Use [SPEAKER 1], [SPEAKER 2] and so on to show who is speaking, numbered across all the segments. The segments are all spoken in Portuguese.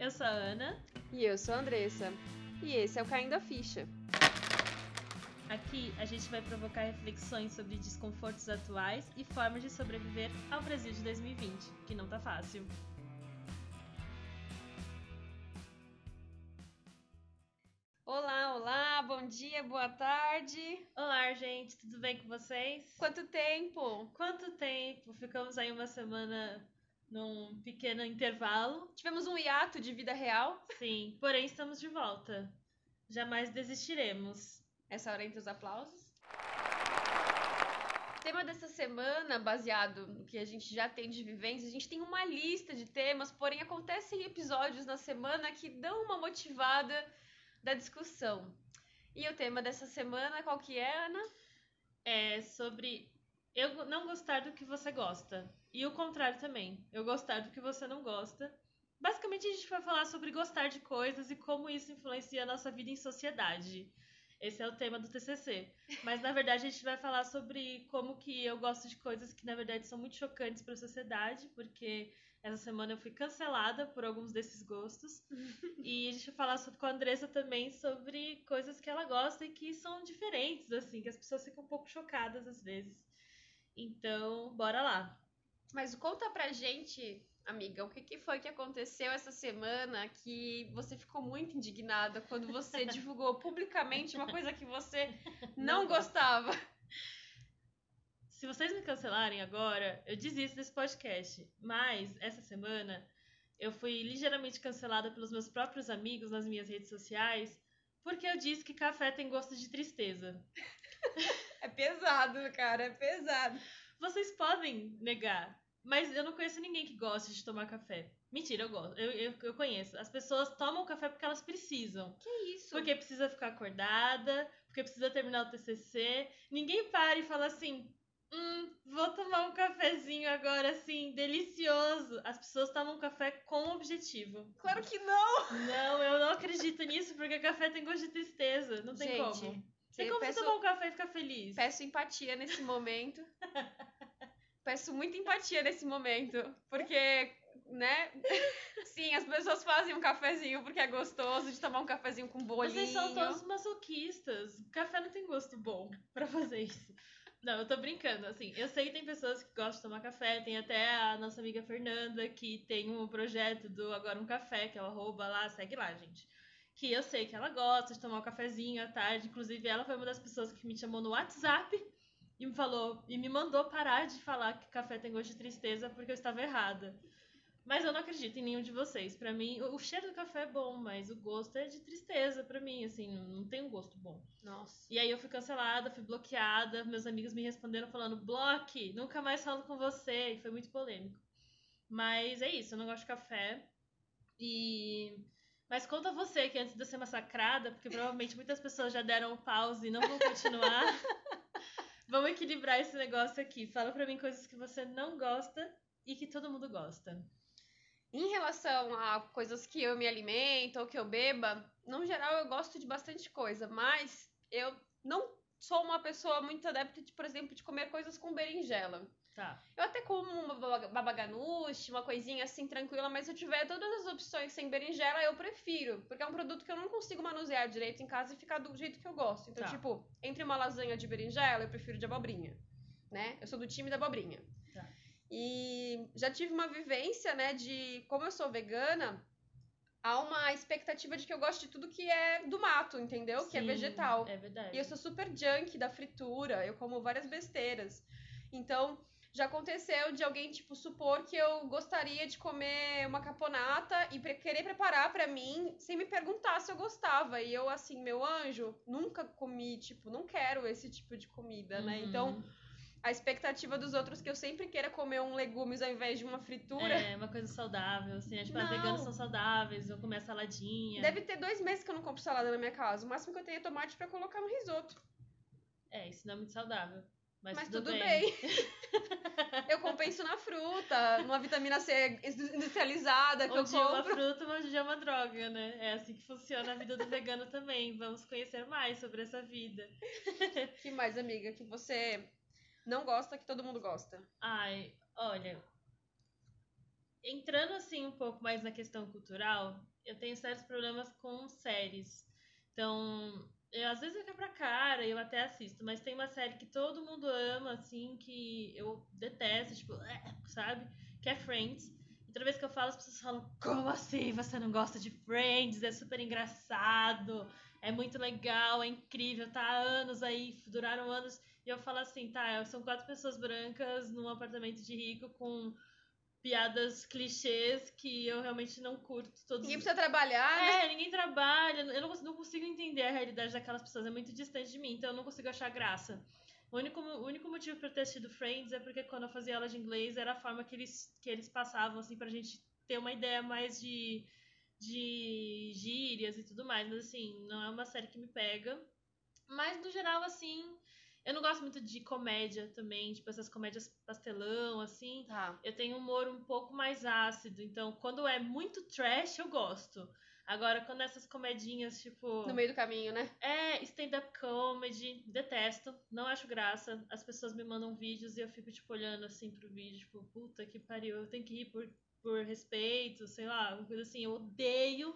[SPEAKER 1] Eu sou a Ana.
[SPEAKER 2] E eu sou a Andressa. E esse é o Caindo a Ficha.
[SPEAKER 1] Aqui a gente vai provocar reflexões sobre desconfortos atuais e formas de sobreviver ao Brasil de 2020, que não tá fácil.
[SPEAKER 2] Olá, olá, bom dia, boa tarde.
[SPEAKER 1] Olá, gente, tudo bem com vocês?
[SPEAKER 2] Quanto tempo?
[SPEAKER 1] Quanto tempo? Ficamos aí uma semana num pequeno intervalo.
[SPEAKER 2] Tivemos um hiato de vida real.
[SPEAKER 1] Sim, porém estamos de volta. Jamais desistiremos.
[SPEAKER 2] Essa hora entre os aplausos. O tema dessa semana, baseado no que a gente já tem de vivência, a gente tem uma lista de temas, porém acontecem episódios na semana que dão uma motivada da discussão. E o tema dessa semana, qual que é, Ana?
[SPEAKER 1] É sobre eu não gostar do que você gosta. E o contrário também. Eu gostar do que você não gosta. Basicamente, a gente vai falar sobre gostar de coisas e como isso influencia a nossa vida em sociedade. Esse é o tema do TCC. Mas, na verdade, a gente vai falar sobre como que eu gosto de coisas que, na verdade, são muito chocantes para a sociedade, porque essa semana eu fui cancelada por alguns desses gostos. e a gente vai falar sobre, com a Andressa também sobre coisas que ela gosta e que são diferentes, assim, que as pessoas ficam um pouco chocadas às vezes. Então, bora lá.
[SPEAKER 2] Mas conta pra gente, amiga, o que, que foi que aconteceu essa semana que você ficou muito indignada quando você divulgou publicamente uma coisa que você não, não gostava?
[SPEAKER 1] Se vocês me cancelarem agora, eu desisto desse podcast. Mas essa semana eu fui ligeiramente cancelada pelos meus próprios amigos nas minhas redes sociais porque eu disse que café tem gosto de tristeza.
[SPEAKER 2] É pesado, cara, é pesado.
[SPEAKER 1] Vocês podem negar, mas eu não conheço ninguém que goste de tomar café. Mentira, eu gosto. Eu, eu, eu, conheço. As pessoas tomam café porque elas precisam.
[SPEAKER 2] Que isso?
[SPEAKER 1] Porque precisa ficar acordada, porque precisa terminar o TCC. Ninguém para e fala assim: hum, vou tomar um cafezinho agora, assim, delicioso. As pessoas tomam café com objetivo.
[SPEAKER 2] Claro que não!
[SPEAKER 1] Não, eu não acredito nisso, porque café tem gosto de tristeza. Não tem
[SPEAKER 2] Gente,
[SPEAKER 1] como. Tem como peço, você tomar um café e ficar feliz.
[SPEAKER 2] Peço empatia nesse momento. peço muita empatia nesse momento. Porque, né? Sim, as pessoas fazem um cafezinho porque é gostoso de tomar um cafezinho com bolinho.
[SPEAKER 1] Vocês são todos masoquistas. Café não tem gosto bom pra fazer isso. Não, eu tô brincando, assim, eu sei que tem pessoas que gostam de tomar café, tem até a nossa amiga Fernanda, que tem um projeto do Agora um Café, que é o arroba lá, segue lá, gente que eu sei que ela gosta de tomar um cafezinho à tarde. Inclusive, ela foi uma das pessoas que me chamou no WhatsApp e me falou e me mandou parar de falar que café tem gosto de tristeza porque eu estava errada. Mas eu não acredito em nenhum de vocês. Para mim, o cheiro do café é bom, mas o gosto é de tristeza para mim, assim, não tem um gosto bom.
[SPEAKER 2] Nossa.
[SPEAKER 1] E aí eu fui cancelada, fui bloqueada, meus amigos me responderam falando: "Bloque, nunca mais falo com você", e foi muito polêmico. Mas é isso, eu não gosto de café. E mas conta você que antes de eu ser massacrada, porque provavelmente muitas pessoas já deram pause e não vão continuar. Vamos equilibrar esse negócio aqui. Fala pra mim coisas que você não gosta e que todo mundo gosta.
[SPEAKER 2] Em relação a coisas que eu me alimento ou que eu beba, no geral eu gosto de bastante coisa, mas eu não sou uma pessoa muito adepta, de, por exemplo, de comer coisas com berinjela.
[SPEAKER 1] Tá.
[SPEAKER 2] Eu até como uma babaganuche, uma coisinha assim tranquila, mas se eu tiver todas as opções sem berinjela, eu prefiro. Porque é um produto que eu não consigo manusear direito em casa e ficar do jeito que eu gosto. Então,
[SPEAKER 1] Tá.
[SPEAKER 2] tipo, entre uma lasanha de berinjela, eu prefiro de abobrinha. Né? Eu sou do time da abobrinha.
[SPEAKER 1] Tá.
[SPEAKER 2] E já tive uma vivência, né, de como eu sou vegana, há uma expectativa de que eu gosto de tudo que é do mato, entendeu? que é
[SPEAKER 1] Sim,
[SPEAKER 2] vegetal.
[SPEAKER 1] É verdade.
[SPEAKER 2] E eu sou super junk da fritura, eu como várias besteiras. Então, já aconteceu de alguém, tipo, supor que eu gostaria de comer uma caponata e pre querer preparar para mim sem me perguntar se eu gostava. E eu, assim, meu anjo, nunca comi, tipo, não quero esse tipo de comida, né?
[SPEAKER 1] Uhum.
[SPEAKER 2] Então, a expectativa dos outros é que eu sempre queira comer um legumes ao invés de uma fritura.
[SPEAKER 1] É, uma coisa saudável, assim. Tipo, as veganas são saudáveis, vou comer a saladinha.
[SPEAKER 2] Deve ter dois meses que eu não compro salada na minha casa. O máximo que eu tenho é tomate pra colocar no risoto.
[SPEAKER 1] É, isso não é muito saudável. Mas,
[SPEAKER 2] Mas
[SPEAKER 1] tudo,
[SPEAKER 2] tudo
[SPEAKER 1] bem.
[SPEAKER 2] bem. Eu compenso na fruta, numa vitamina C industrializada que
[SPEAKER 1] Um
[SPEAKER 2] eu
[SPEAKER 1] dia é uma
[SPEAKER 2] compro.
[SPEAKER 1] fruta, um dia é uma droga, né? É assim que funciona a vida do vegano também. Vamos conhecer mais sobre essa vida.
[SPEAKER 2] que mais, amiga, que você não gosta, que todo mundo gosta?
[SPEAKER 1] Ai, olha. entrando assim um pouco mais na questão cultural, eu tenho certos problemas com séries. Então, eu, às vezes eu quebro a cara, eu até assisto, mas tem uma série que todo mundo ama, assim, que eu detesto, tipo, sabe? Que é Friends. E toda vez que eu falo, as pessoas falam, como assim você não gosta de Friends? É super engraçado, é muito legal, é incrível, tá há anos aí, duraram anos. E eu falo assim, tá, são quatro pessoas brancas num apartamento de rico com piadas clichês que eu realmente não curto. Todos...
[SPEAKER 2] Ninguém precisa trabalhar,
[SPEAKER 1] É,
[SPEAKER 2] né?
[SPEAKER 1] ninguém trabalha, eu não, cons- não consigo entender a realidade daquelas pessoas, é muito distante de mim, então eu não consigo achar graça. O único, o único motivo pra eu ter assistido Friends é porque quando eu fazia aula de inglês era a forma que eles, que eles passavam, assim, pra gente ter uma ideia mais de, de gírias e tudo mais. Mas, assim, não é uma série que me pega. Mas, no geral, assim, eu não gosto muito de comédia também, tipo, essas comédias pastelão, assim.
[SPEAKER 2] Tá.
[SPEAKER 1] Eu tenho um humor um pouco mais ácido, então quando é muito trash, eu gosto. Agora, quando essas comedinhas, tipo.
[SPEAKER 2] No meio do caminho, né?
[SPEAKER 1] É, stand-up comedy, detesto, não acho graça. As pessoas me mandam vídeos e eu fico, tipo, olhando assim pro vídeo, tipo, puta que pariu, eu tenho que rir por, por respeito, sei lá, uma coisa assim. Eu odeio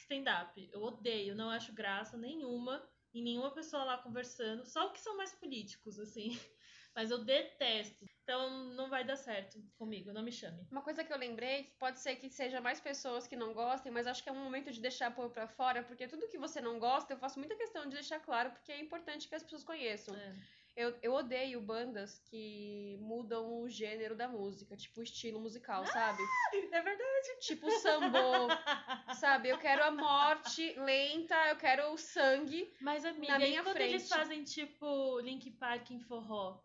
[SPEAKER 1] stand-up, eu odeio, não acho graça nenhuma em nenhuma pessoa lá conversando, só que são mais políticos, assim. Mas eu detesto. Então não vai dar certo comigo, não me chame.
[SPEAKER 2] Uma coisa que eu lembrei, que pode ser que seja mais pessoas que não gostem, mas acho que é um momento de deixar pôr pra fora, porque tudo que você não gosta, eu faço muita questão de deixar claro, porque é importante que as pessoas conheçam.
[SPEAKER 1] É.
[SPEAKER 2] Eu, eu odeio bandas que mudam o gênero da música, tipo o estilo musical, sabe?
[SPEAKER 1] É verdade.
[SPEAKER 2] Tipo sambo, sabe? Eu quero a morte lenta, eu quero o sangue.
[SPEAKER 1] Mas, amiga,
[SPEAKER 2] Na minha
[SPEAKER 1] e quando eles
[SPEAKER 2] frente.
[SPEAKER 1] fazem, tipo, Link Park em forró?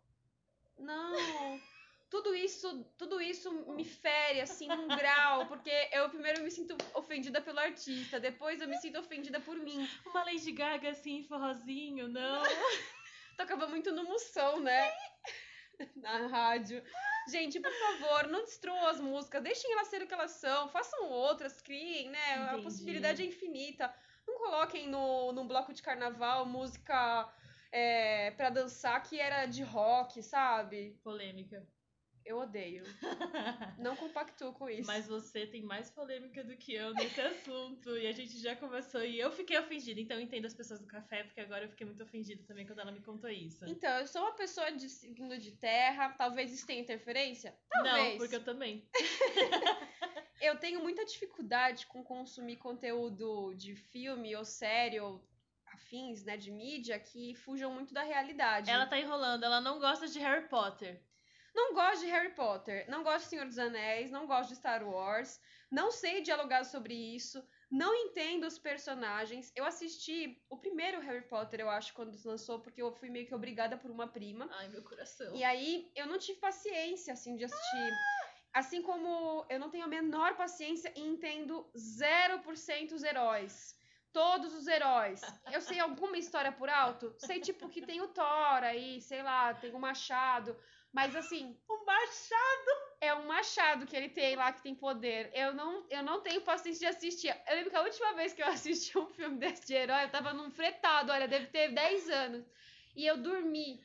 [SPEAKER 2] Não. Tudo isso, tudo isso me fere assim num grau, porque eu primeiro me sinto ofendida pelo artista, depois eu me sinto ofendida por mim.
[SPEAKER 1] Uma Lady Gaga, assim, forrozinho, não?
[SPEAKER 2] Tocava muito no Moção, né? Na rádio. Gente, por favor, não destruam as músicas, deixem elas ser o que elas são, façam outras, criem, né? A
[SPEAKER 1] Entendi.
[SPEAKER 2] possibilidade é infinita. Não coloquem no, num bloco de carnaval música é, pra dançar que era de rock, sabe?
[SPEAKER 1] Polêmica.
[SPEAKER 2] Eu odeio. Não compactuo com isso.
[SPEAKER 1] Mas você tem mais polêmica do que eu nesse assunto. E a gente já conversou e eu fiquei ofendida. Então eu entendo as pessoas do café, porque agora eu fiquei muito ofendida também quando ela me contou isso.
[SPEAKER 2] Então, eu sou uma pessoa de signo de terra, talvez isso tenha interferência? Talvez.
[SPEAKER 1] Não, porque eu também.
[SPEAKER 2] Eu tenho muita dificuldade com consumir conteúdo de filme ou série ou afins, né, de mídia que fujam muito da realidade.
[SPEAKER 1] Ela tá enrolando, ela não gosta de Harry Potter.
[SPEAKER 2] Não gosto de Harry Potter, não gosto de Senhor dos Anéis, não gosto de Star Wars, não sei dialogar sobre isso, não entendo os personagens. Eu assisti o primeiro Harry Potter, eu acho, quando lançou, porque eu fui meio que obrigada por uma prima.
[SPEAKER 1] Ai, meu coração.
[SPEAKER 2] E aí eu não tive paciência, assim, de assistir. Assim como eu não tenho a menor paciência e entendo 0% os heróis. Todos os heróis. Eu sei alguma história por alto? Sei, tipo, que tem o Thor aí, sei lá, tem o Machado. Mas, assim,
[SPEAKER 1] O machado!
[SPEAKER 2] é um machado que ele tem lá que tem poder. Eu não, eu não tenho paciência de assistir. Eu lembro que a última vez que eu assisti um filme desse de herói, eu tava num fretado, olha, deve ter 10 anos. E eu dormi.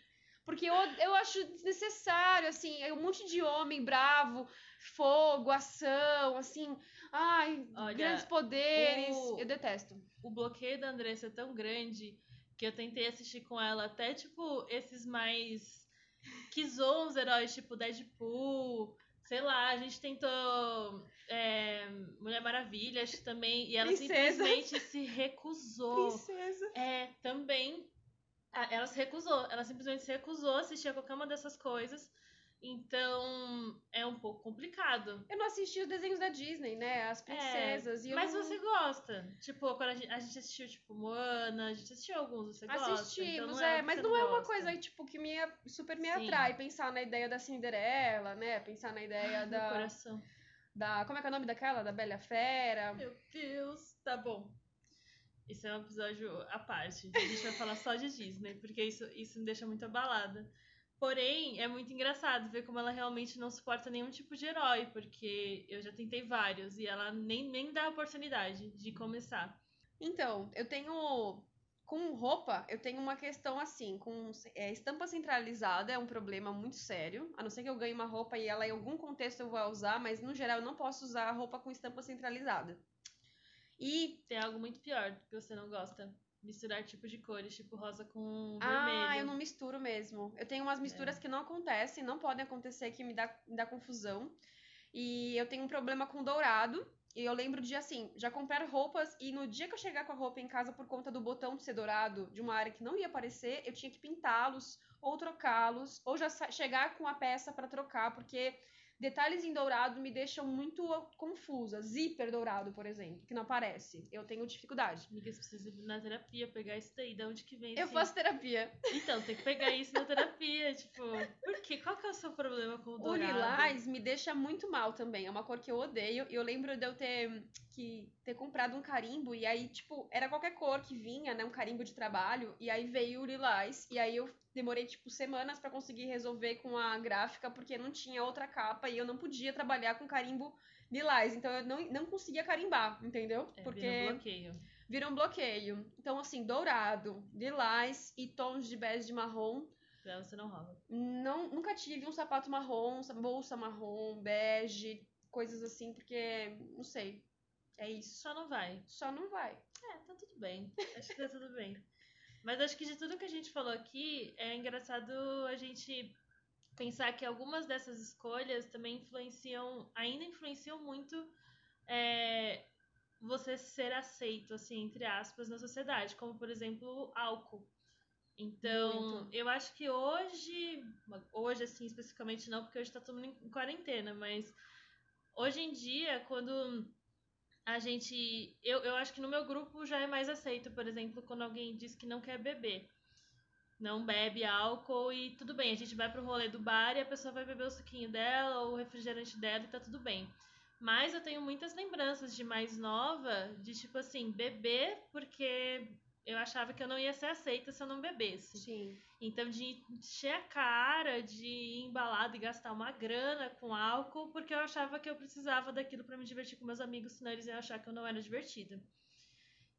[SPEAKER 2] Porque eu, eu acho desnecessário, assim, é um monte de homem bravo, fogo, ação, assim, ai,
[SPEAKER 1] Olha,
[SPEAKER 2] grandes poderes.
[SPEAKER 1] o-
[SPEAKER 2] Eu detesto.
[SPEAKER 1] o bloqueio da Andressa é tão grande que eu tentei assistir com ela até, tipo, esses mais. Que zoam os heróis, tipo Deadpool. Sei lá, a gente tentou. é, Mulher Maravilha, acho que também. E ela
[SPEAKER 2] Princesa.
[SPEAKER 1] simplesmente se recusou.
[SPEAKER 2] Princesa.
[SPEAKER 1] É, também. Ela se recusou. Ela simplesmente se recusou a assistir a qualquer uma dessas coisas. Então, é um pouco complicado.
[SPEAKER 2] Eu não assisti os desenhos da Disney, né? As princesas. e eu
[SPEAKER 1] É, Mas
[SPEAKER 2] não...
[SPEAKER 1] você gosta. Tipo, quando a gente, a gente assistiu, tipo, Moana, a gente assistiu alguns, você gosta.
[SPEAKER 2] Assistimos,
[SPEAKER 1] então
[SPEAKER 2] é, mas
[SPEAKER 1] você
[SPEAKER 2] não é uma
[SPEAKER 1] gosta.
[SPEAKER 2] coisa tipo que me super me
[SPEAKER 1] Sim.
[SPEAKER 2] atrai pensar na ideia da Cinderela, né? Pensar na ideia
[SPEAKER 1] Ai, meu
[SPEAKER 2] da,
[SPEAKER 1] coração.
[SPEAKER 2] da como é que é o nome daquela? Da Bela Fera.
[SPEAKER 1] Meu Deus, tá bom. Isso é um episódio à parte. A gente vai falar só de Disney, porque isso, isso me deixa muito abalada. Porém, é muito engraçado ver como ela realmente não suporta nenhum tipo de herói, porque eu já tentei vários e ela nem, nem dá a oportunidade de começar.
[SPEAKER 2] Então, eu tenho Com roupa, eu tenho uma questão assim, com é, estampa centralizada é um problema muito sério. A não ser que eu ganhe uma roupa e ela em algum contexto eu vou usar, mas no geral eu não posso usar roupa com estampa centralizada.
[SPEAKER 1] E tem algo muito pior que você não gosta. Misturar tipos de cores, tipo rosa com vermelho.
[SPEAKER 2] Ah, eu não misturo mesmo. Eu tenho umas misturas é. que não acontecem, não podem acontecer, que me dá, me dá confusão. E eu tenho um problema com dourado. E eu lembro de, assim, já comprar roupas e no dia que eu chegar com a roupa em casa por conta do botão ser dourado de uma área que não ia aparecer, eu tinha que pintá-los ou trocá-los, ou já chegar com a peça para trocar, porque Detalhes em dourado me deixam muito confusa. Zíper dourado, por exemplo, que não aparece. Eu tenho dificuldade.
[SPEAKER 1] Amiga, você precisa ir na terapia, pegar isso daí. De onde que vem
[SPEAKER 2] Eu faço terapia.
[SPEAKER 1] Então, tem que pegar isso na terapia. tipo, por quê? Qual que é o seu problema com o dourado?
[SPEAKER 2] O lilás me deixa muito mal também. É uma cor que eu odeio. E eu lembro de eu ter, que, ter comprado um carimbo. E aí, tipo, era qualquer cor que vinha, né? Um carimbo de trabalho. E aí veio o lilás. E aí eu demorei, tipo, semanas para conseguir resolver com a gráfica, porque não tinha outra capa e eu não podia trabalhar com carimbo lilás. Então eu não, não conseguia carimbar, entendeu?
[SPEAKER 1] É, porque vira um bloqueio.
[SPEAKER 2] Vira um bloqueio. Então, assim, dourado, lilás e tons de bege de marrom.
[SPEAKER 1] Pra você não rola.
[SPEAKER 2] Não, nunca tive um sapato marrom, bolsa marrom, bege, coisas assim, porque, não sei. É isso.
[SPEAKER 1] Só não vai.
[SPEAKER 2] Só não vai.
[SPEAKER 1] É, tá tudo bem. Acho que tá tudo bem. Mas acho que de tudo que a gente falou aqui, é engraçado a gente pensar que algumas dessas escolhas também influenciam, ainda influenciam muito é, você ser aceito, assim, entre aspas, na sociedade, como por exemplo álcool. Então, muito. eu acho que hoje, hoje assim especificamente não, porque hoje tá todo mundo em quarentena, mas hoje em dia, quando a gente. Eu, eu acho que no meu grupo já é mais aceito, por exemplo, quando alguém diz que não quer beber. Não bebe álcool e tudo bem, a gente vai pro rolê do bar e a pessoa vai beber o suquinho dela ou o refrigerante dela e tá tudo bem. Mas eu tenho muitas lembranças de mais nova, de tipo assim, beber porque eu achava que eu não ia ser aceita se eu não bebesse.
[SPEAKER 2] Sim.
[SPEAKER 1] Então, de encher a cara, de ir embalado e gastar uma grana com álcool, porque eu achava que eu precisava daquilo para me divertir com meus amigos, senão eles iam achar que eu não era divertida.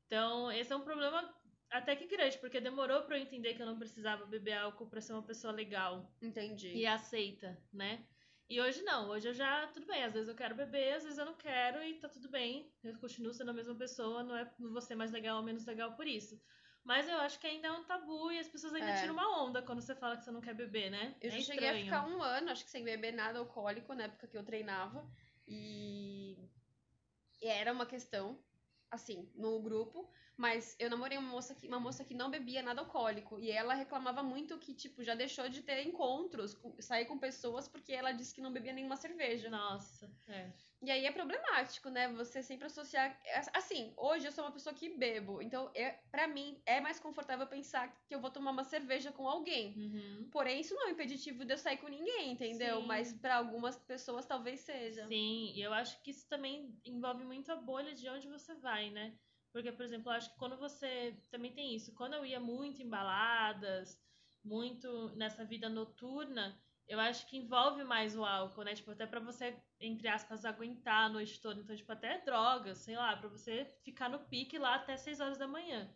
[SPEAKER 1] Então, esse é um problema até que grande, porque demorou para eu entender que eu não precisava beber álcool para ser uma pessoa legal.
[SPEAKER 2] Entendi.
[SPEAKER 1] E aceita, né? E hoje não, hoje eu já, tudo bem, às vezes eu quero beber, às vezes eu não quero e tá tudo bem. Eu continuo sendo a mesma pessoa, não é não vou ser mais legal ou menos legal por isso. Mas eu acho que ainda é um tabu e as pessoas ainda é. tiram uma onda quando você fala que você não quer beber, né?
[SPEAKER 2] Eu
[SPEAKER 1] é
[SPEAKER 2] já cheguei a ficar um ano, acho que sem beber nada alcoólico na época que eu treinava. E, e era uma questão, assim, no grupo. Mas eu namorei uma moça que, uma moça que não bebia nada alcoólico. E ela reclamava muito que, tipo, já deixou de ter encontros, sair com pessoas, porque ela disse que não bebia nenhuma cerveja.
[SPEAKER 1] Nossa, é.
[SPEAKER 2] E aí é problemático, né? Você sempre associar. Assim, hoje eu sou uma pessoa que bebo. Então, é, para mim, é mais confortável pensar que eu vou tomar uma cerveja com alguém.
[SPEAKER 1] Uhum.
[SPEAKER 2] Porém, isso não é impeditivo de eu sair com ninguém, entendeu? Sim. Mas para algumas pessoas talvez seja.
[SPEAKER 1] Sim, e eu acho que isso também envolve muito a bolha de onde você vai, né? Porque, por exemplo, eu acho que quando você. Também tem isso. Quando eu ia muito em baladas, muito nessa vida noturna, eu acho que envolve mais o álcool, né? Tipo, até pra você, entre aspas, aguentar a noite toda. Então, tipo, até drogas, sei lá, pra você ficar no pique lá até 6 horas da manhã.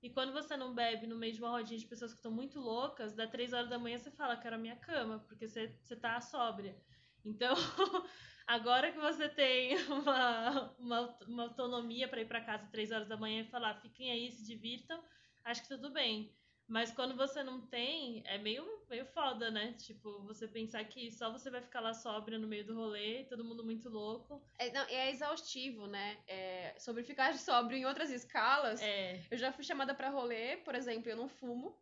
[SPEAKER 1] E quando você não bebe no meio de uma rodinha de pessoas que estão muito loucas, da 3 horas da manhã você fala, quero a minha cama, porque você, você tá sóbria. Então, Agora que você tem uma, uma, uma autonomia para ir para casa três horas da manhã e falar, fiquem aí, se divirtam, acho que tudo bem. Mas quando você não tem, é meio, meio foda, né? Tipo, você pensar que só você vai ficar lá sóbria no meio do rolê, todo mundo muito louco.
[SPEAKER 2] É, não, é exaustivo, né? É, sobre ficar sóbrio em outras escalas.
[SPEAKER 1] É.
[SPEAKER 2] Eu já fui chamada para rolê, por exemplo, eu não fumo.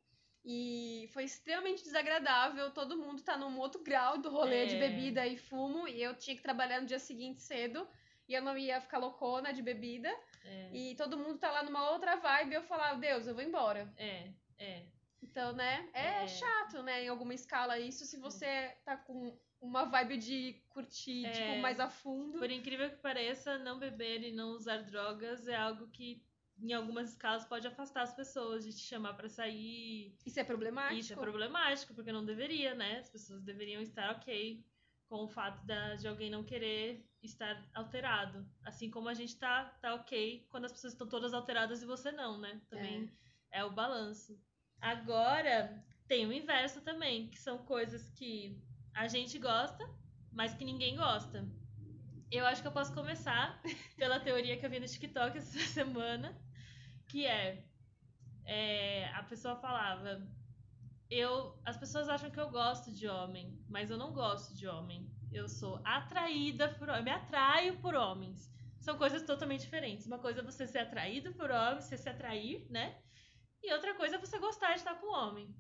[SPEAKER 2] E foi extremamente desagradável. Todo mundo tá num outro grau do rolê é. de bebida e fumo. E eu tinha que trabalhar no dia seguinte cedo. E eu não ia ficar loucona de bebida.
[SPEAKER 1] É.
[SPEAKER 2] E todo mundo tá lá numa outra vibe. E eu falava, Deus, eu vou embora.
[SPEAKER 1] É, é.
[SPEAKER 2] Então, né? É, é. chato, né? Em alguma escala isso. Se você tá com uma vibe de curtir, é. tipo, mais a fundo.
[SPEAKER 1] Por incrível que pareça, não beber e não usar drogas é algo que em algumas escalas pode afastar as pessoas de te chamar para sair.
[SPEAKER 2] Isso é problemático.
[SPEAKER 1] Isso é problemático, porque não deveria, né? As pessoas deveriam estar ok com o fato de, de alguém não querer estar alterado. Assim como a gente tá, tá ok quando as pessoas estão todas alteradas e você não, né? Também É o balanço. Agora, tem o inverso também, que são coisas que a gente gosta, mas que ninguém gosta. Eu acho que eu posso começar pela teoria que eu vi no TikTok essa semana, que é, é a pessoa falava eu as pessoas acham que eu gosto de homem, mas eu não gosto de homem. Eu sou atraída por eu me atraio por homens. São coisas totalmente diferentes. Uma coisa é você ser atraído por homens, você se atrair, né? E outra coisa é você gostar de estar com homem.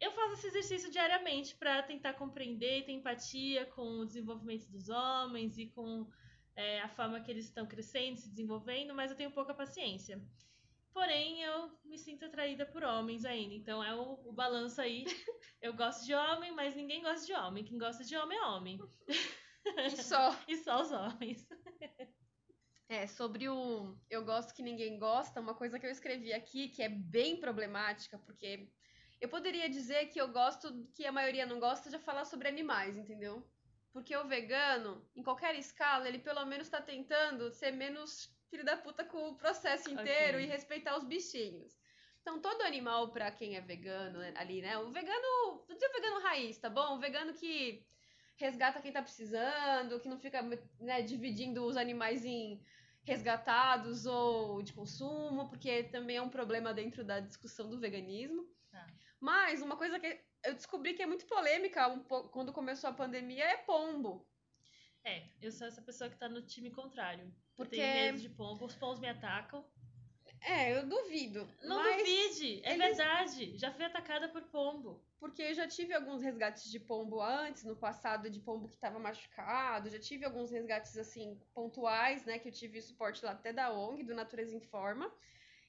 [SPEAKER 1] Eu faço esse exercício diariamente para tentar compreender e ter empatia com o desenvolvimento dos homens e com é, a forma que eles estão crescendo, se desenvolvendo, mas eu tenho pouca paciência. Porém, eu me sinto atraída por homens ainda. Então é o, o balanço aí. Eu gosto de homem, mas ninguém gosta de homem. Quem gosta de homem é homem.
[SPEAKER 2] E só.
[SPEAKER 1] e só os homens.
[SPEAKER 2] É, sobre o eu gosto que ninguém gosta, uma coisa que eu escrevi aqui que é bem problemática, porque eu poderia dizer que eu gosto que a maioria não gosta de falar sobre animais, entendeu? Porque o vegano, em qualquer escala, ele pelo menos está tentando ser menos filho da puta com o processo inteiro okay. e respeitar os bichinhos. Então, todo animal, pra quem é vegano né, ali, né? O vegano. Dizer o vegano raiz, tá bom? O vegano que resgata quem tá precisando, que não fica né, dividindo os animais em resgatados ou de consumo, porque também é um problema dentro da discussão do veganismo. Ah. Mas uma coisa que eu descobri que é muito polêmica um quando começou a pandemia é pombo.
[SPEAKER 1] É, eu sou essa pessoa que tá no time contrário. Porque... Eu tenho medo de pombo, os pombos me atacam.
[SPEAKER 2] É, eu duvido.
[SPEAKER 1] Não duvide, é eles... verdade. Já fui atacada por pombo.
[SPEAKER 2] Porque eu já tive alguns resgates de pombo antes, no passado, de pombo que estava machucado. Já tive alguns resgates, assim, pontuais, né? Que eu tive suporte lá até da ONG, do Natureza Informa.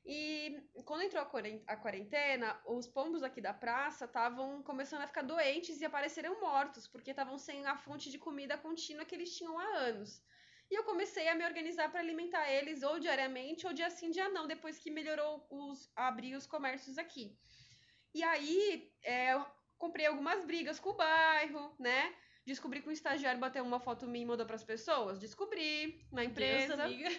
[SPEAKER 2] E quando entrou a quarentena, os pombos aqui da praça estavam começando a ficar doentes e apareceram mortos, porque estavam sem a fonte de comida contínua que eles tinham há anos. E eu comecei a me organizar para alimentar eles ou diariamente ou dia sim, dia não, depois que melhorou os abrir os comércios aqui. E aí, é, eu comprei algumas brigas com o bairro, né? Descobri que um estagiário bateu uma foto minha e mandou para as pessoas. Descobri na empresa.
[SPEAKER 1] Deus, amiga.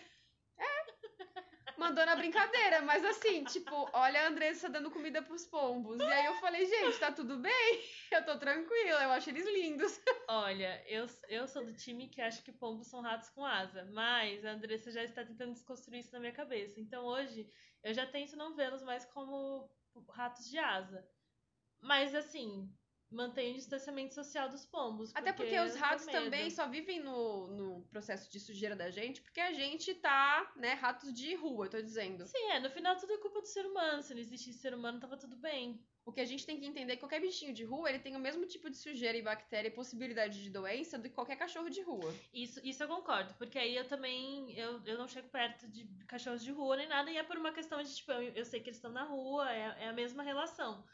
[SPEAKER 2] Mandou na brincadeira, mas assim, tipo, olha a Andressa dando comida pros pombos. E aí eu falei, gente, tá tudo bem? Eu tô tranquila, eu acho eles lindos.
[SPEAKER 1] Olha, eu, eu sou do time que acha que pombos são ratos com asa, mas a Andressa já está tentando desconstruir isso na minha cabeça. Então hoje eu já tento não vê-los mais como ratos de asa. Mas assim, mantém o distanciamento social dos pombos.
[SPEAKER 2] Até porque, os ratos também só vivem no, no processo de sujeira da gente, porque a gente tá, né, ratos de rua, eu tô dizendo.
[SPEAKER 1] Sim, é, no final tudo é culpa do ser humano. Se não existisse ser humano, tava tudo bem.
[SPEAKER 2] O que a gente tem que entender é que qualquer bichinho de rua, ele tem o mesmo tipo de sujeira e bactéria e possibilidade de doença do que qualquer cachorro de rua.
[SPEAKER 1] Isso, isso eu concordo, porque aí eu também, eu, eu não chego perto de cachorros de rua nem nada, e é por uma questão de, tipo, eu, eu sei que eles estão na rua, é, é a mesma relação.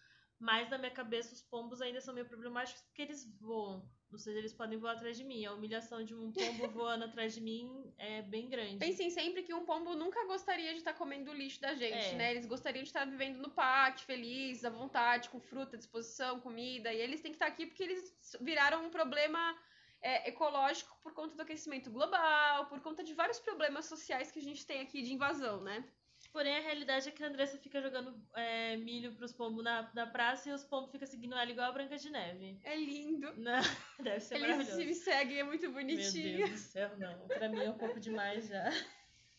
[SPEAKER 1] Mas na minha cabeça os pombos ainda são meio problemáticos porque eles voam. Ou seja, eles podem voar atrás de mim. A humilhação de um pombo voando atrás de mim é bem grande.
[SPEAKER 2] Pensem sempre que um pombo nunca gostaria de estar comendo o lixo da gente, é. né? Eles gostariam de estar vivendo no pátio, felizes, à vontade, com fruta à disposição, comida. E eles têm que estar aqui porque eles viraram um problema é, ecológico por conta do aquecimento global, por conta de vários problemas sociais que a gente tem aqui de invasão, né?
[SPEAKER 1] Porém, a realidade é que a Andressa fica jogando é, milho pros pombos na, na praça e os pombos ficam seguindo ela igual a Branca de Neve.
[SPEAKER 2] É lindo.
[SPEAKER 1] Não, deve ser
[SPEAKER 2] Eles
[SPEAKER 1] maravilhoso.
[SPEAKER 2] Eles se seguem, é muito bonitinho.
[SPEAKER 1] Meu Deus do céu, não. Pra mim é um pouco demais já.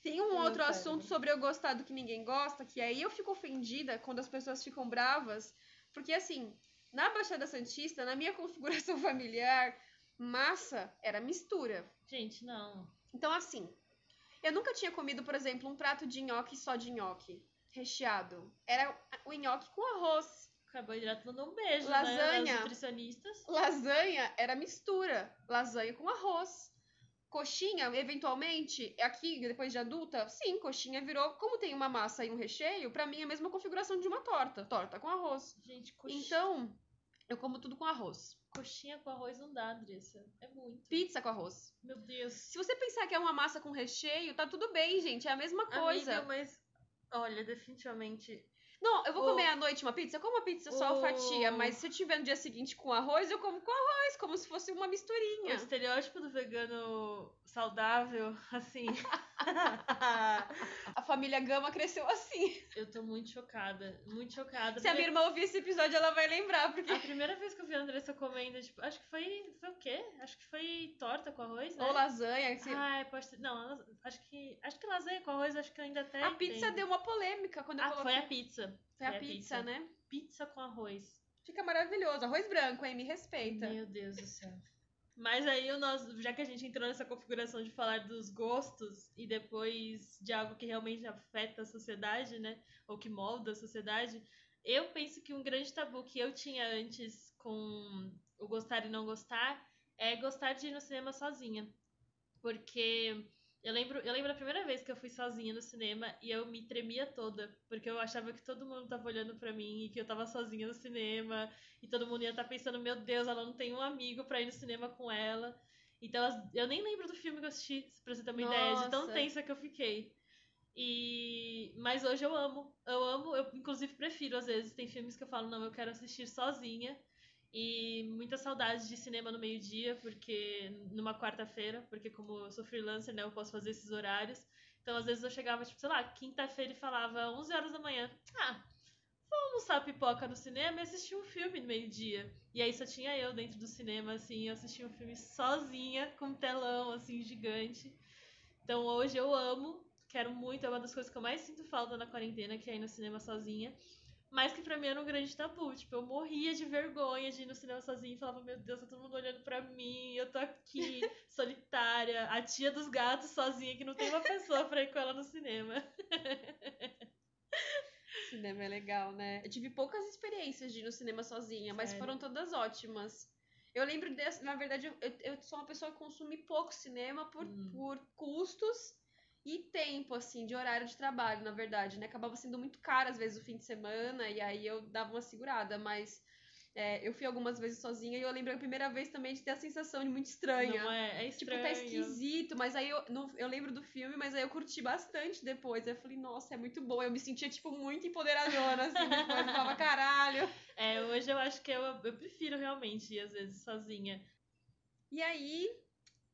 [SPEAKER 2] Tem um eu outro assunto sobre eu gostar do que ninguém gosta, que aí eu fico ofendida quando as pessoas ficam bravas, porque assim, na Baixada Santista, na minha configuração familiar, massa era mistura.
[SPEAKER 1] Gente, não.
[SPEAKER 2] Então, assim, eu nunca tinha comido, por exemplo, um prato de nhoque só de nhoque, recheado. Era o nhoque com arroz.
[SPEAKER 1] Carboidrato mandou um beijo,
[SPEAKER 2] lasanha,
[SPEAKER 1] né? nutricionistas.
[SPEAKER 2] Lasanha era mistura. Lasanha com arroz. Coxinha, eventualmente, aqui, depois de adulta, sim, coxinha virou. Como tem uma massa e um recheio, para mim é a mesma configuração de uma torta. Torta com arroz.
[SPEAKER 1] Gente, coxinha.
[SPEAKER 2] Então, eu como tudo com arroz.
[SPEAKER 1] Coxinha com arroz não dá, Andressa. É muito.
[SPEAKER 2] Pizza com arroz.
[SPEAKER 1] Meu Deus.
[SPEAKER 2] Se você pensar que é uma massa com recheio, tá tudo bem, gente. É a mesma coisa.
[SPEAKER 1] Amiga, mas olha, definitivamente.
[SPEAKER 2] Não, eu vou o... comer à noite uma pizza, eu como uma pizza só o... fatia, mas se eu tiver no dia seguinte com arroz, eu como com arroz, como se fosse uma misturinha.
[SPEAKER 1] O estereótipo do vegano saudável, assim.
[SPEAKER 2] família Gama cresceu assim.
[SPEAKER 1] Eu tô muito chocada, muito chocada.
[SPEAKER 2] Se a minha irmã ouvir esse episódio, ela vai lembrar, porque...
[SPEAKER 1] A primeira vez que eu vi a Andressa comendo, tipo, acho que foi, foi o quê? Acho que foi torta com arroz, né?
[SPEAKER 2] Ou lasanha. Se...
[SPEAKER 1] Ah, é, pode ser. Não, acho que, acho que lasanha com arroz, acho que ainda até
[SPEAKER 2] A pizza deu uma polêmica quando eu
[SPEAKER 1] Ah,
[SPEAKER 2] coloquei.
[SPEAKER 1] foi a pizza.
[SPEAKER 2] Foi a pizza, né?
[SPEAKER 1] Pizza com arroz.
[SPEAKER 2] Fica maravilhoso. Arroz branco, hein? Me respeita.
[SPEAKER 1] Meu Deus do céu. Mas aí, o nosso, já que a gente entrou nessa configuração de falar dos gostos e depois de algo que realmente afeta a sociedade, né? Ou que molda a sociedade, eu penso que um grande tabu que eu tinha antes com o gostar e não gostar é gostar de ir no cinema sozinha. Porque eu lembro, eu lembro a primeira vez que eu fui sozinha no cinema e eu me tremia toda, porque eu achava que todo mundo tava olhando pra mim e que eu tava sozinha no cinema e todo mundo ia estar pensando, meu Deus, ela não tem um amigo pra ir no cinema com ela. Então eu nem lembro do filme que eu assisti, pra você ter uma ideia de tão
[SPEAKER 2] Nossa.
[SPEAKER 1] tensa que eu fiquei. E mas hoje eu amo, eu amo, eu inclusive prefiro às vezes tem filmes que eu falo não, eu quero assistir sozinha. E muita saudade de cinema no meio-dia, porque numa quarta-feira, porque como eu sou freelancer, né, eu posso fazer esses horários. Então, às vezes eu chegava, tipo, sei lá, quinta-feira e falava 11 horas da manhã. Ah, vou almoçar pipoca no cinema e assistir um filme no meio-dia. E aí só tinha eu dentro do cinema, assim, eu assisti um filme sozinha, com um telão, assim, gigante. Então, hoje eu amo, quero muito, é uma das coisas que eu mais sinto falta na quarentena, que é ir no cinema sozinha. Mas que pra mim era um grande tabu. Tipo, eu morria de vergonha de ir no cinema sozinha e falava, meu Deus, tá todo mundo olhando pra mim, eu tô aqui, solitária, a tia dos gatos sozinha, que não tem uma pessoa pra ir com ela no cinema.
[SPEAKER 2] Cinema é legal, né? Eu tive poucas experiências de ir no cinema sozinha, mas
[SPEAKER 1] Sério?
[SPEAKER 2] foram todas ótimas. Eu lembro dessa, na verdade, eu, eu sou uma pessoa que consome pouco cinema por,
[SPEAKER 1] Hum.
[SPEAKER 2] por custos e tempo, assim, de horário de trabalho, na verdade, né? Acabava sendo muito caro, às vezes, o fim de semana, e aí eu dava uma segurada, mas é, eu fui algumas vezes sozinha e eu lembro a primeira vez também de ter a sensação de muito estranha.
[SPEAKER 1] Não é? É
[SPEAKER 2] Tipo,
[SPEAKER 1] estranho.
[SPEAKER 2] tá esquisito, mas aí eu, não, eu lembro do filme, mas aí eu curti bastante depois. Aí eu falei, nossa, é muito bom. Eu me sentia, tipo, muito empoderadora, assim, depois. Eu falava, caralho.
[SPEAKER 1] É, hoje eu acho que eu, eu prefiro realmente ir, às vezes, sozinha.
[SPEAKER 2] E aí,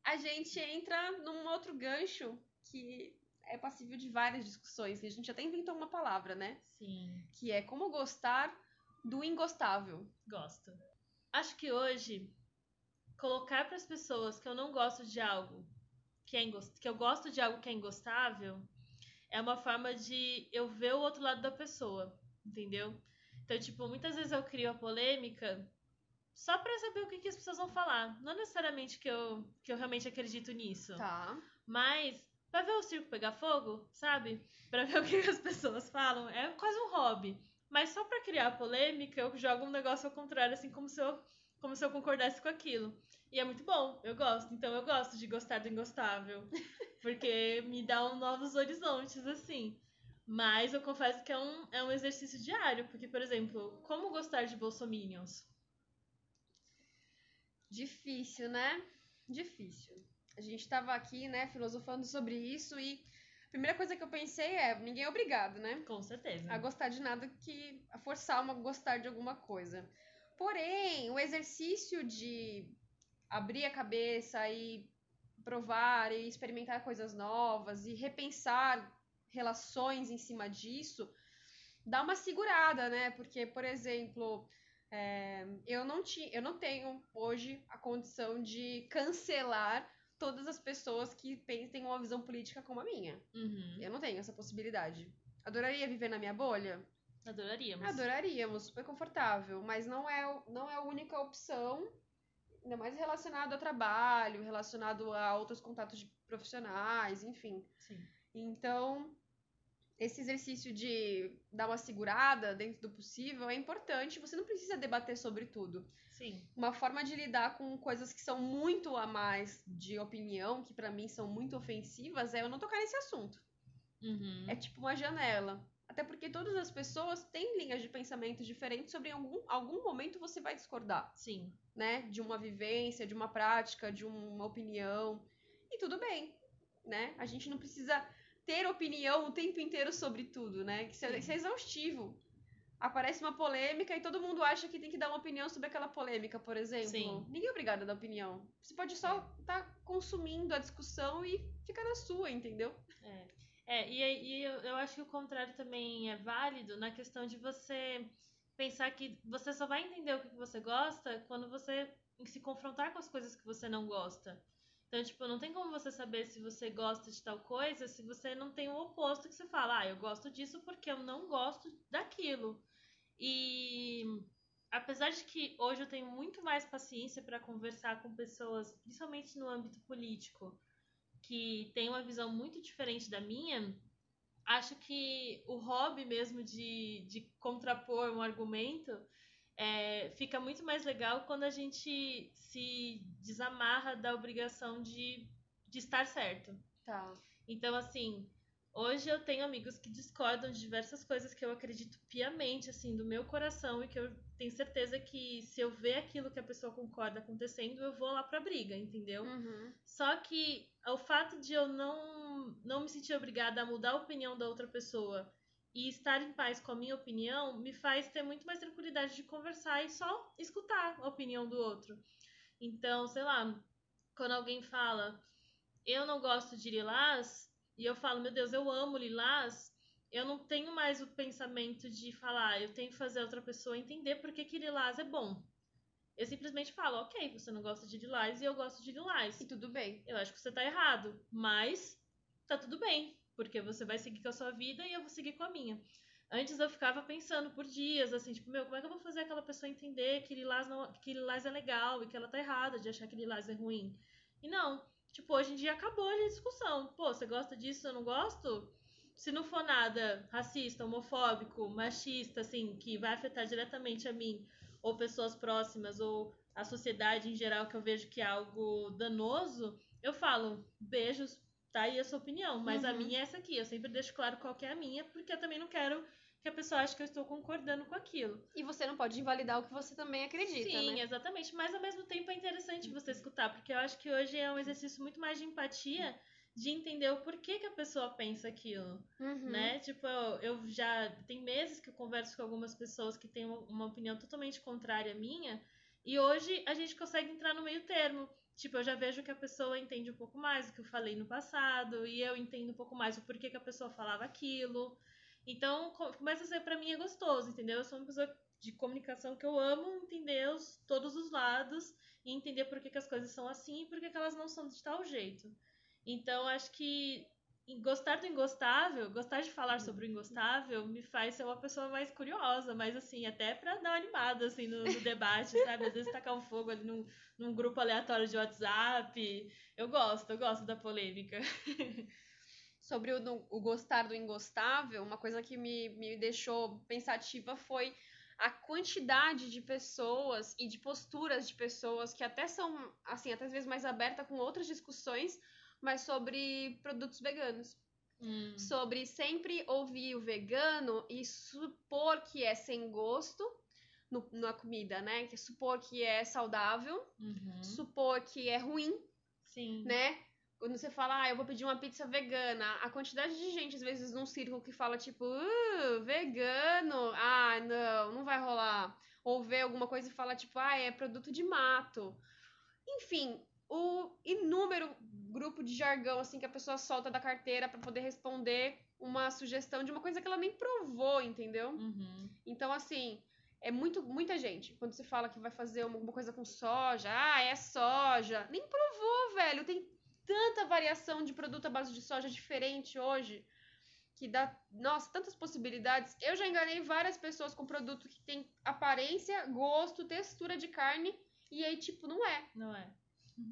[SPEAKER 2] a gente entra num outro gancho que é passível de várias discussões. E a gente até inventou uma palavra, né?
[SPEAKER 1] Sim.
[SPEAKER 2] Que é como gostar do ingostável.
[SPEAKER 1] Gosto. Acho que hoje, colocar para as pessoas que eu não gosto de algo que, é ingos- que eu gosto de algo que é ingostável é uma forma de eu ver o outro lado da pessoa, entendeu? Então, tipo, muitas vezes eu crio a polêmica só pra saber o que, que as pessoas vão falar. Não necessariamente que eu, que eu realmente acredito nisso.
[SPEAKER 2] Tá.
[SPEAKER 1] Mas pra ver o circo pegar fogo, sabe? Pra ver o que as pessoas falam, é quase um hobby. Mas só pra criar polêmica, eu jogo um negócio ao contrário, assim, como se eu, como se eu concordasse com aquilo. E é muito bom, eu gosto. Então eu gosto de gostar do ingostável. Porque me dá um novos horizontes, assim. Mas eu confesso que é um, é um exercício diário. Porque, por exemplo, como gostar de bolsominions?
[SPEAKER 2] Difícil, né? Difícil. A gente tava aqui, né, filosofando sobre isso e a primeira coisa que eu pensei é, ninguém é obrigado, né?
[SPEAKER 1] Com certeza.
[SPEAKER 2] A gostar de nada que a forçar uma a gostar de alguma coisa. Porém, o exercício de abrir a cabeça e provar e experimentar coisas novas e repensar relações em cima disso dá uma segurada, né? Porque, por exemplo, é, eu, não ti, eu não tenho hoje a condição de cancelar todas as pessoas que têm uma visão política como a minha.
[SPEAKER 1] Uhum.
[SPEAKER 2] Eu não tenho essa possibilidade. Adoraria viver na minha bolha?
[SPEAKER 1] Adoraríamos.
[SPEAKER 2] Adoraríamos, super confortável, mas não é, não é a única opção, ainda mais relacionado ao trabalho, relacionado a outros contatos de profissionais, enfim.
[SPEAKER 1] Sim.
[SPEAKER 2] Então, esse exercício de dar uma segurada dentro do possível é importante. Você não precisa debater sobre tudo.
[SPEAKER 1] Sim.
[SPEAKER 2] Uma forma de lidar com coisas que são muito a mais de opinião, que pra mim são muito ofensivas, é eu não tocar nesse assunto.
[SPEAKER 1] Uhum.
[SPEAKER 2] É tipo uma janela. Até porque todas as pessoas têm linhas de pensamento diferentes sobre algum, algum momento você vai discordar,
[SPEAKER 1] Sim.
[SPEAKER 2] né? De uma vivência, de uma prática, de uma opinião. E tudo bem, né? A gente não precisa ter opinião o tempo inteiro sobre tudo, né? Que isso é, isso é exaustivo. Aparece uma polêmica e todo mundo acha que tem que dar uma opinião sobre aquela polêmica, por exemplo.
[SPEAKER 1] Sim.
[SPEAKER 2] Ninguém é obrigado a dar opinião. Você pode só estar consumindo a discussão e ficar na sua, entendeu?
[SPEAKER 1] É. É, e, e eu, eu acho que o contrário também é válido na questão de você pensar que você só vai entender o que você gosta quando você se confrontar com as coisas que você não gosta. Então, tipo, não tem como você saber se você gosta de tal coisa se você não tem o oposto que você fala, ah, eu gosto disso porque eu não gosto daquilo. E apesar de que hoje eu tenho muito mais paciência para conversar com pessoas, principalmente no âmbito político, que têm uma visão muito diferente da minha, acho que o hobby mesmo de, de contrapor um argumento é, fica muito mais legal quando a gente se desamarra da obrigação de, de estar certo.
[SPEAKER 2] Tá.
[SPEAKER 1] Então, assim, hoje eu tenho amigos que discordam de diversas coisas que eu acredito piamente, assim, do meu coração e que eu tenho certeza que se eu ver aquilo que a pessoa concorda acontecendo, eu vou lá pra briga, entendeu?
[SPEAKER 2] Uhum.
[SPEAKER 1] Só que o fato de eu não, não me sentir obrigada a mudar a opinião da outra pessoa e estar em paz com a minha opinião me faz ter muito mais tranquilidade de conversar e só escutar a opinião do outro. Então, sei lá, quando alguém fala, eu não gosto de lilás, e eu falo, meu Deus, eu amo lilás, eu não tenho mais o pensamento de falar, eu tenho que fazer a outra pessoa entender por que, que lilás é bom. Eu simplesmente falo, ok, você não gosta de lilás e eu gosto de lilás.
[SPEAKER 2] E tudo bem.
[SPEAKER 1] Eu acho que você tá errado, mas tá tudo bem, porque você vai seguir com a sua vida e eu vou seguir com a minha. Antes eu ficava pensando por dias, assim, tipo, meu, como é que eu vou fazer aquela pessoa entender que lilás, não, que lilás é legal e que ela tá errada de achar que lilás é ruim? E não, tipo, hoje em dia acabou a discussão. Pô, você gosta disso, eu não gosto? Se não for nada racista, homofóbico, machista, assim, que vai afetar diretamente a mim, ou pessoas próximas, ou a sociedade em geral, que eu vejo que é algo danoso, eu falo, beijos, tá aí a sua opinião, mas uhum. a minha é essa aqui. Eu sempre deixo claro qual que é a minha, porque eu também não quero que a pessoa ache que eu estou concordando com aquilo.
[SPEAKER 2] E você não pode invalidar o que você também acredita,
[SPEAKER 1] Sim,
[SPEAKER 2] né?
[SPEAKER 1] exatamente. Mas ao mesmo tempo é interessante você escutar, porque eu acho que hoje é um exercício muito mais de empatia, de entender o porquê que a pessoa pensa aquilo,
[SPEAKER 2] uhum.
[SPEAKER 1] né? Tipo, eu, eu, já tem meses que eu converso com algumas pessoas que têm uma, uma opinião totalmente contrária à minha, e hoje a gente consegue entrar no meio termo. Tipo, eu já vejo que a pessoa entende um pouco mais do que eu falei no passado, e eu entendo um pouco mais o porquê que a pessoa falava aquilo. Então, começa a ser para mim é gostoso, entendeu? Eu sou uma pessoa de comunicação que eu amo entender os, todos os lados e entender por que, que as coisas são assim e por que, que elas não são de tal jeito. Então, acho que gostar do ingostável, gostar de falar sobre o ingostável, me faz ser uma pessoa mais curiosa, mas assim, até pra dar uma animada assim, no, no debate, sabe? Às vezes tacar um fogo ali num, num grupo aleatório de WhatsApp. Eu gosto, eu gosto da polêmica.
[SPEAKER 2] Sobre o, o gostar do ingostável, uma coisa que me, me deixou pensativa foi a quantidade de pessoas e de posturas de pessoas que até são, assim, até às vezes mais aberta com outras discussões, mas sobre produtos veganos.
[SPEAKER 1] Hum.
[SPEAKER 2] Sobre sempre ouvir o vegano e supor que é sem gosto no, na comida, né? Que supor que é saudável,
[SPEAKER 1] uhum.
[SPEAKER 2] supor que é ruim,
[SPEAKER 1] Sim.
[SPEAKER 2] né? Quando você fala, ah, eu vou pedir uma pizza vegana, a quantidade de gente, às vezes, num círculo que fala, tipo, uh, vegano, ah, não, não vai rolar. Ou vê alguma coisa e fala, tipo, ah, é produto de mato. Enfim, o inúmero grupo de jargão assim que a pessoa solta da carteira para poder responder uma sugestão de uma coisa que ela nem provou, entendeu?
[SPEAKER 1] Uhum.
[SPEAKER 2] Então assim, é muito muita gente. Quando você fala que vai fazer alguma coisa com soja, ah, é soja, nem provou, velho. Tem tanta variação de produto à base de soja diferente hoje que dá, nossa, tantas possibilidades. Eu já enganei várias pessoas com produto que tem aparência, gosto, textura de carne e aí tipo não é.
[SPEAKER 1] Não é.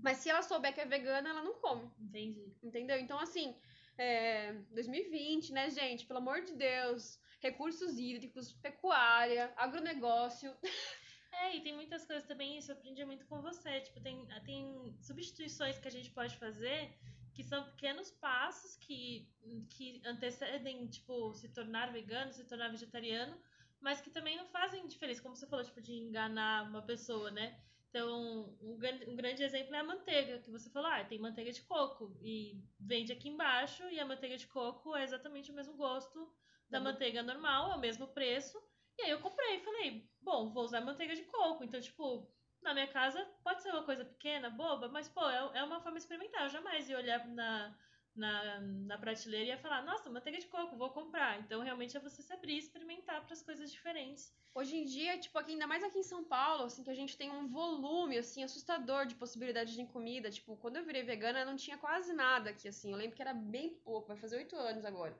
[SPEAKER 2] Mas se ela souber que é vegana, ela não come.
[SPEAKER 1] Entendi.
[SPEAKER 2] Entendeu? Então, assim, é, 2020, né, gente? Pelo amor de Deus. Recursos hídricos, pecuária, agronegócio.
[SPEAKER 1] É, e tem muitas coisas também, isso eu aprendi muito com você. Tipo, tem, tem substituições que a gente pode fazer que são pequenos passos que, que antecedem, tipo, se tornar vegano, se tornar vegetariano, mas que também não fazem diferença, como você falou, tipo, de enganar uma pessoa, né? Então, um, um, grande exemplo é a manteiga, que você falou, ah, tem manteiga de coco e vende aqui embaixo e a manteiga de coco é exatamente o mesmo gosto da uhum. manteiga normal, é o mesmo preço. E aí eu comprei e falei, bom, vou usar manteiga de coco. Então, tipo, na minha casa pode ser uma coisa pequena, boba, mas, pô, é, é uma forma experimental. Eu jamais ia olhar na, na, na prateleira e ia falar, nossa, manteiga de coco, vou comprar. Então, realmente é você se abrir e experimentar para as coisas diferentes.
[SPEAKER 2] Hoje em dia, tipo, aqui, ainda mais aqui em São Paulo, assim, que a gente tem um volume, assim, assustador de possibilidades de comida. Tipo, quando eu virei vegana, não tinha quase nada aqui, assim. Eu lembro que era bem pouco, vai fazer oito anos agora.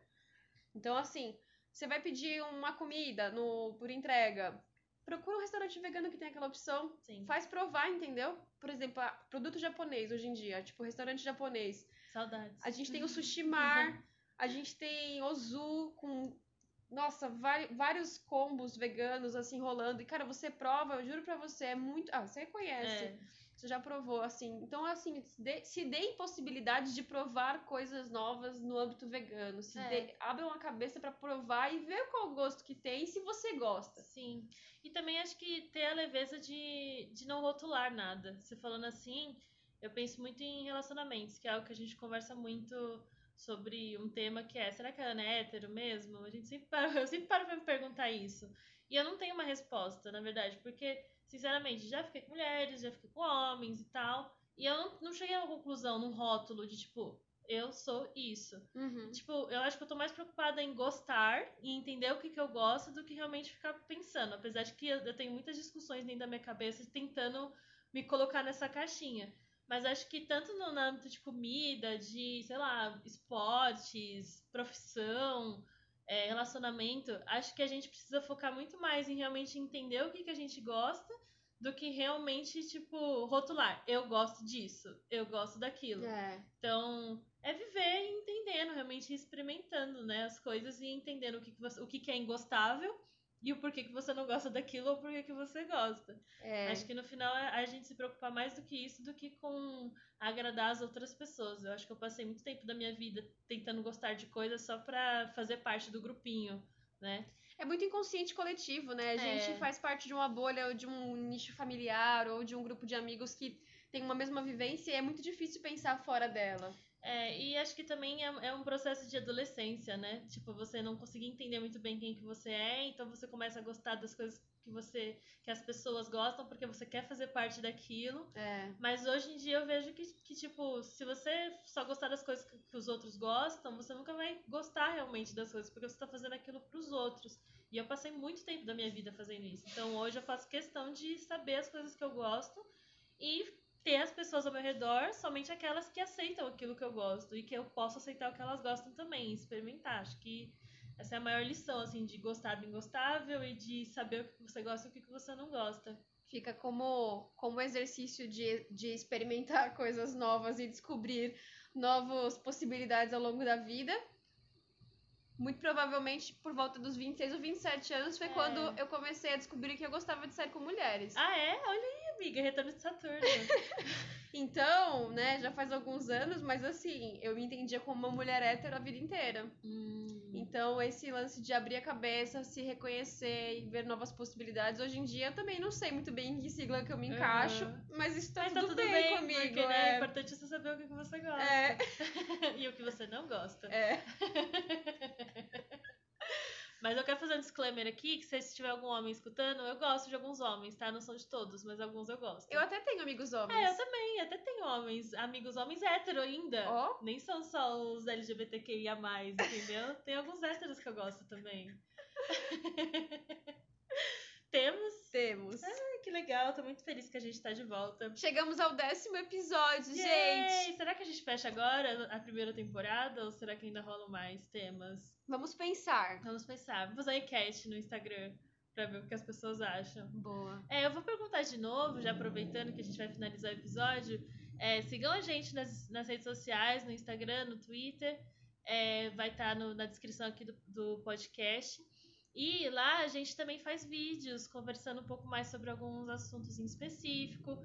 [SPEAKER 2] Então, assim, você vai pedir uma comida no, por entrega. Procura um restaurante vegano que tem aquela opção.
[SPEAKER 1] Sim.
[SPEAKER 2] Faz provar, entendeu? Por exemplo, produto japonês hoje em dia, tipo, restaurante japonês.
[SPEAKER 1] Saudades.
[SPEAKER 2] A gente tem o Sushi Mar, a gente tem Ozu com nossa, vários combos veganos assim rolando. E cara, você prova, eu juro pra você, é muito, ah, você conhece.
[SPEAKER 1] É,
[SPEAKER 2] Você já provou assim. Então assim, se dê, se deem possibilidade de provar coisas novas no âmbito vegano. Se
[SPEAKER 1] É.
[SPEAKER 2] dê, abram a cabeça pra provar e ver qual o gosto que tem se você gosta.
[SPEAKER 1] sim. E também acho que ter a leveza de, de não rotular nada. Você falando assim, eu penso muito em relacionamentos, que é algo que a gente conversa muito sobre um tema que é, será que a Ana é hétero mesmo? A gente sempre para, eu sempre paro pra me perguntar isso. E eu não tenho uma resposta, na verdade, porque, sinceramente, já fiquei com mulheres, já fiquei com homens e tal, e eu não, não cheguei a uma conclusão, num rótulo de tipo, eu sou isso.
[SPEAKER 2] Uhum.
[SPEAKER 1] Tipo, eu acho que eu tô mais preocupada em gostar e entender o que, que eu gosto do que realmente ficar pensando. Apesar de que eu, eu tenho muitas discussões dentro da minha cabeça tentando me colocar nessa caixinha. Mas acho que tanto no âmbito de comida, de, sei lá, esportes, profissão, é, relacionamento, acho que a gente precisa focar muito mais em realmente entender o que, que a gente gosta do que realmente, tipo, rotular. Eu gosto disso, eu gosto daquilo.
[SPEAKER 2] É.
[SPEAKER 1] Então, é viver e entendendo, realmente experimentando, né, as coisas e entendendo o que, que, você, o que, que é ingostável e o porquê que você não gosta daquilo ou porquê que você gosta.
[SPEAKER 2] É.
[SPEAKER 1] Acho que no final é a gente se preocupar mais do que isso do que com agradar as outras pessoas. Eu acho que eu passei muito tempo da minha vida tentando gostar de coisas só pra fazer parte do grupinho, né?
[SPEAKER 2] É muito inconsciente coletivo, né? A gente
[SPEAKER 1] É.
[SPEAKER 2] faz parte de uma bolha ou de um nicho familiar ou de um grupo de amigos que tem uma mesma vivência e é muito difícil pensar fora dela.
[SPEAKER 1] É, e acho que também é, é um processo de adolescência, né? Tipo, você não conseguir entender muito bem quem que você é, então você começa a gostar das coisas que você que as pessoas gostam porque você quer fazer parte daquilo.
[SPEAKER 2] É.
[SPEAKER 1] Mas hoje em dia eu vejo que, que tipo, se você só gostar das coisas que, que os outros gostam, você nunca vai gostar realmente das coisas, porque você tá fazendo aquilo pros outros. E eu passei muito tempo da minha vida fazendo isso. Então hoje eu faço questão de saber as coisas que eu gosto e ter as pessoas ao meu redor, somente aquelas que aceitam aquilo que eu gosto e que eu posso aceitar o que elas gostam também, experimentar. Acho que essa é a maior lição, assim, de gostar do ingostável e de saber o que você gosta e o que você não gosta.
[SPEAKER 2] Fica como, como exercício de, de experimentar coisas novas e descobrir novas possibilidades ao longo da vida. Muito provavelmente por volta dos 26 ou 27 anos foi
[SPEAKER 1] É.
[SPEAKER 2] quando eu comecei a descobrir que eu gostava de sair com mulheres.
[SPEAKER 1] Ah, é? Olha aí, amiga, retorno de Saturno.
[SPEAKER 2] Então, né, já faz alguns anos, mas assim, eu me entendia como uma mulher hétero a vida inteira.
[SPEAKER 1] hum.
[SPEAKER 2] Então, esse lance de abrir a cabeça, se reconhecer e ver novas possibilidades, hoje em dia eu também não sei muito bem em que sigla que eu me encaixo,
[SPEAKER 1] Aham.
[SPEAKER 2] mas isso tá,
[SPEAKER 1] Mas
[SPEAKER 2] tudo,
[SPEAKER 1] tá tudo
[SPEAKER 2] bem,
[SPEAKER 1] bem,
[SPEAKER 2] comigo.
[SPEAKER 1] porque né, é
[SPEAKER 2] é.
[SPEAKER 1] importante você saber o que que você gosta.
[SPEAKER 2] É,
[SPEAKER 1] e o que você não gosta.
[SPEAKER 2] é.
[SPEAKER 1] Mas eu quero fazer um disclaimer aqui, que se tiver algum homem escutando, eu gosto de alguns homens, tá? Não são de todos, mas alguns eu gosto.
[SPEAKER 2] Eu até tenho amigos homens.
[SPEAKER 1] É, eu também, até tenho homens, amigos homens hétero ainda.
[SPEAKER 2] Ó.
[SPEAKER 1] Nem são só os LGBTQIA+, entendeu? Tem alguns héteros que eu gosto também. Temos.
[SPEAKER 2] Temos.
[SPEAKER 1] Ai, que legal, tô muito feliz que a gente tá de volta.
[SPEAKER 2] Chegamos ao décimo episódio,
[SPEAKER 1] Yay!
[SPEAKER 2] gente.
[SPEAKER 1] Será que a gente fecha agora a primeira temporada ou será que ainda rolam mais temas?
[SPEAKER 2] Vamos pensar.
[SPEAKER 1] Vamos pensar. Vou fazer uma enquete no Instagram pra ver o que as pessoas acham.
[SPEAKER 2] Boa.
[SPEAKER 1] É, eu vou perguntar de novo, já aproveitando que a gente vai finalizar o episódio. É, sigam a gente nas, nas redes sociais, no Instagram, no Twitter. É, vai estar na descrição aqui do, do podcast. E lá a gente também faz vídeos conversando um pouco mais sobre alguns assuntos em específico.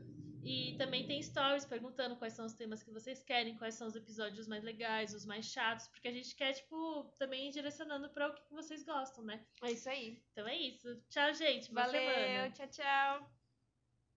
[SPEAKER 1] E também tem stories perguntando quais são os temas que vocês querem, quais são os episódios mais legais, os mais chatos, porque a gente quer, tipo, também ir direcionando para o que vocês gostam, né?
[SPEAKER 2] É isso aí.
[SPEAKER 1] Então é isso. Tchau, gente. Boa semana.
[SPEAKER 2] Valeu, tchau, tchau.